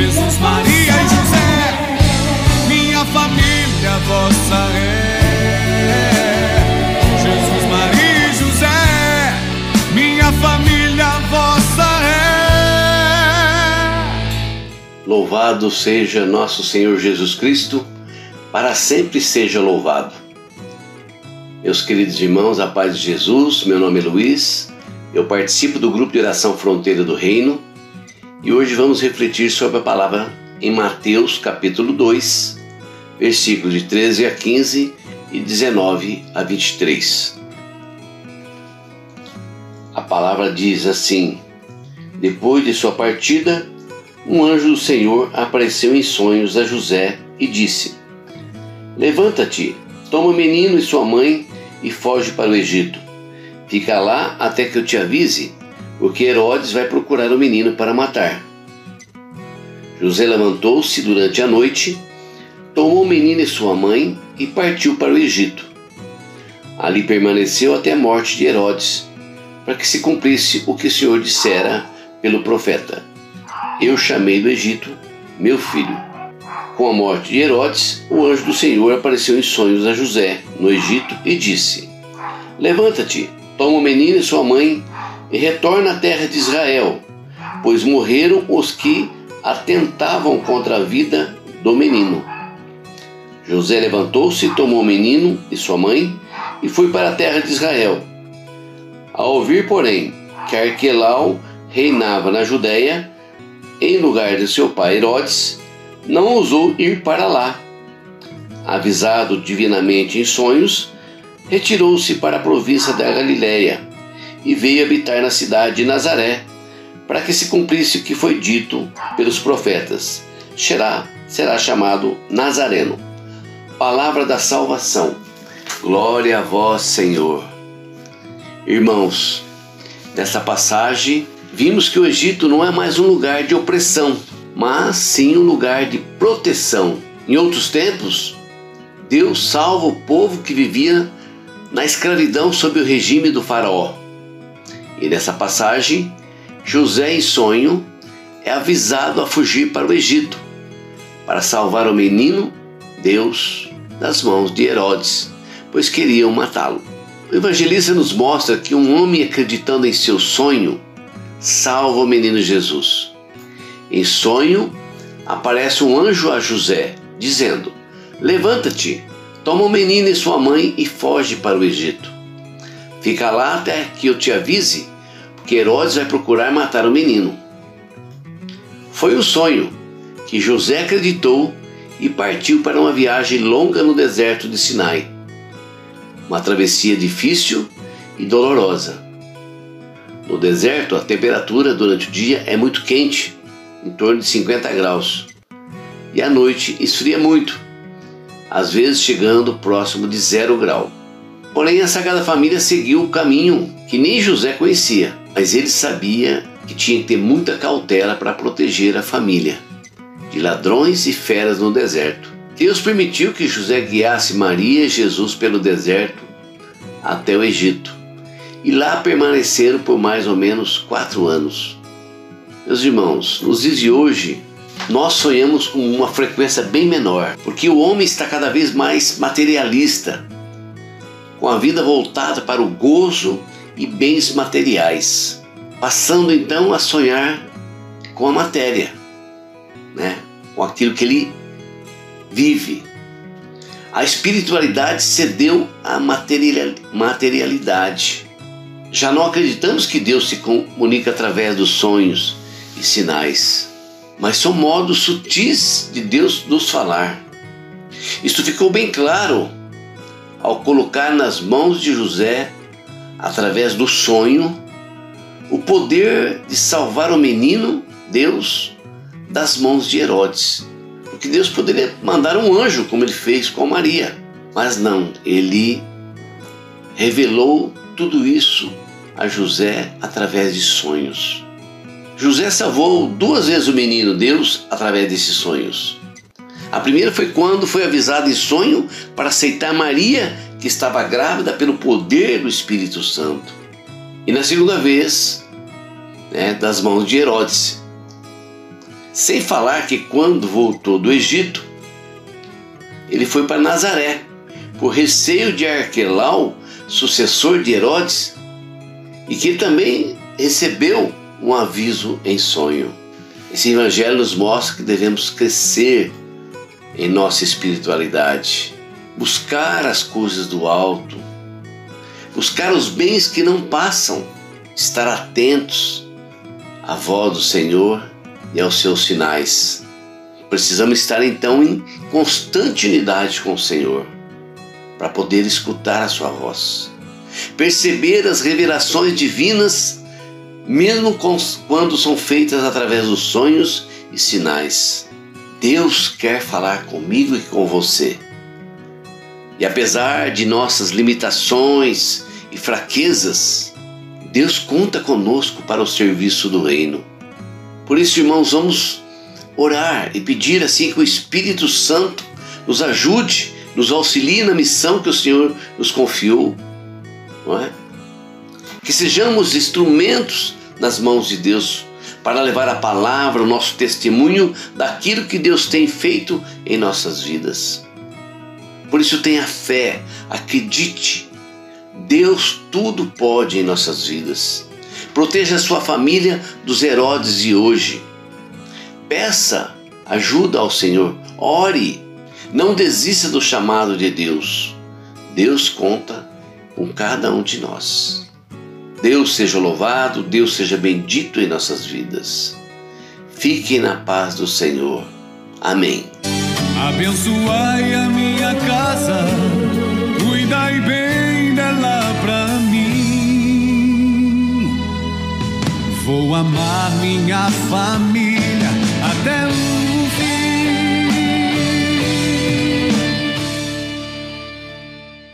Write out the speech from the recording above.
Jesus, Maria e José, minha família vossa é. Jesus, Maria e José, minha família vossa é. Louvado seja nosso Senhor Jesus Cristo, para sempre seja louvado. Meus queridos irmãos, a paz de Jesus, meu nome é Luiz, eu participo do grupo de oração Fronteira do Reino e hoje vamos refletir sobre a palavra em Mateus capítulo 2, versículos de 13 a 15 e 19 a 23. A palavra diz assim: Depois de sua partida, um anjo do Senhor apareceu em sonhos a José e disse: Levanta-te, toma o menino e sua mãe e foge para o Egito. Fica lá até que eu te avise, porque Herodes vai procurar o menino para matar. José levantou-se durante a noite, tomou o menino e sua mãe e partiu para o Egito. Ali permaneceu até a morte de Herodes, para que se cumprisse o que o Senhor dissera pelo profeta: Eu chamei do Egito meu filho. Com a morte de Herodes, o anjo do Senhor apareceu em sonhos a José, no Egito, e disse: Levanta-te, toma o menino e sua mãe e retorna à terra de Israel, pois morreram os que atentavam contra a vida do menino. José levantou-se, tomou o menino e sua mãe e foi para a terra de Israel. Ao ouvir, porém, que Arquelau reinava na Judéia, em lugar de seu pai Herodes, não ousou ir para lá. Avisado divinamente em sonhos, retirou-se para a província da Galiléia e veio habitar na cidade de Nazaré, para que se cumprisse o que foi dito pelos profetas. Será, será chamado Nazareno. Palavra da salvação. Glória a vós, Senhor. Irmãos, nessa passagem, vimos que o Egito não é mais um lugar de opressão, mas sim um lugar de proteção. Em outros tempos, Deus salva o povo que vivia na escravidão sob o regime do Faraó. E nessa passagem, José, em sonho, é avisado a fugir para o Egito para salvar o menino Deus das mãos de Herodes, pois queriam matá-lo. O evangelista nos mostra que um homem acreditando em seu sonho salva o menino Jesus. Em sonho, aparece um anjo a José, dizendo: Levanta-te, toma o menino e sua mãe e foge para o Egito. Fica lá até que eu te avise, porque Herodes vai procurar matar o menino. Foi um sonho que José acreditou e partiu para uma viagem longa no deserto de Sinai. Uma travessia difícil e dolorosa. No deserto, a temperatura durante o dia é muito quente em torno de 50 graus. E à noite esfria muito, às vezes chegando próximo de zero grau. Porém, a Sagrada Família seguiu o caminho que nem José conhecia, mas ele sabia que tinha que ter muita cautela para proteger a família de ladrões e feras no deserto. Deus permitiu que José guiasse Maria e Jesus pelo deserto até o Egito, e lá permaneceram por mais ou menos quatro anos. Meus irmãos, nos dias de hoje, nós sonhamos com uma frequência bem menor, porque o homem está cada vez mais materialista, com a vida voltada para o gozo e bens materiais, passando então a sonhar com a matéria, né? com aquilo que ele vive. A espiritualidade cedeu à materialidade. Já não acreditamos que Deus se comunica através dos sonhos, e sinais, mas são modos sutis de Deus nos falar. Isto ficou bem claro ao colocar nas mãos de José, através do sonho, o poder de salvar o menino, Deus, das mãos de Herodes. Porque Deus poderia mandar um anjo, como ele fez com Maria, mas não, ele revelou tudo isso a José através de sonhos. José salvou duas vezes o menino Deus através desses sonhos. A primeira foi quando foi avisado em sonho para aceitar Maria, que estava grávida pelo poder do Espírito Santo. E na segunda vez, né, das mãos de Herodes. Sem falar que quando voltou do Egito, ele foi para Nazaré, por receio de Arquelau, sucessor de Herodes, e que também recebeu um aviso em sonho. Esse evangelho nos mostra que devemos crescer em nossa espiritualidade, buscar as coisas do alto, buscar os bens que não passam, estar atentos à voz do Senhor e aos seus sinais. Precisamos estar então em constante unidade com o Senhor para poder escutar a sua voz, perceber as revelações divinas, mesmo quando são feitas através dos sonhos e sinais. Deus quer falar comigo e com você. E apesar de nossas limitações e fraquezas, Deus conta conosco para o serviço do reino. Por isso, irmãos, vamos orar e pedir assim que o Espírito Santo nos ajude, nos auxilie na missão que o Senhor nos confiou, não é? Que sejamos instrumentos nas mãos de Deus para levar a palavra, o nosso testemunho daquilo que Deus tem feito em nossas vidas. Por isso tenha fé, acredite. Deus tudo pode em nossas vidas. Proteja a sua família dos Herodes de hoje. Peça ajuda ao Senhor. Ore. Não desista do chamado de Deus. Deus conta com cada um de nós. Deus seja louvado, Deus seja bendito em nossas vidas. Fiquem na paz do Senhor. Amém. Abençoai a minha casa, cuidai bem dela pra mim. Vou amar minha família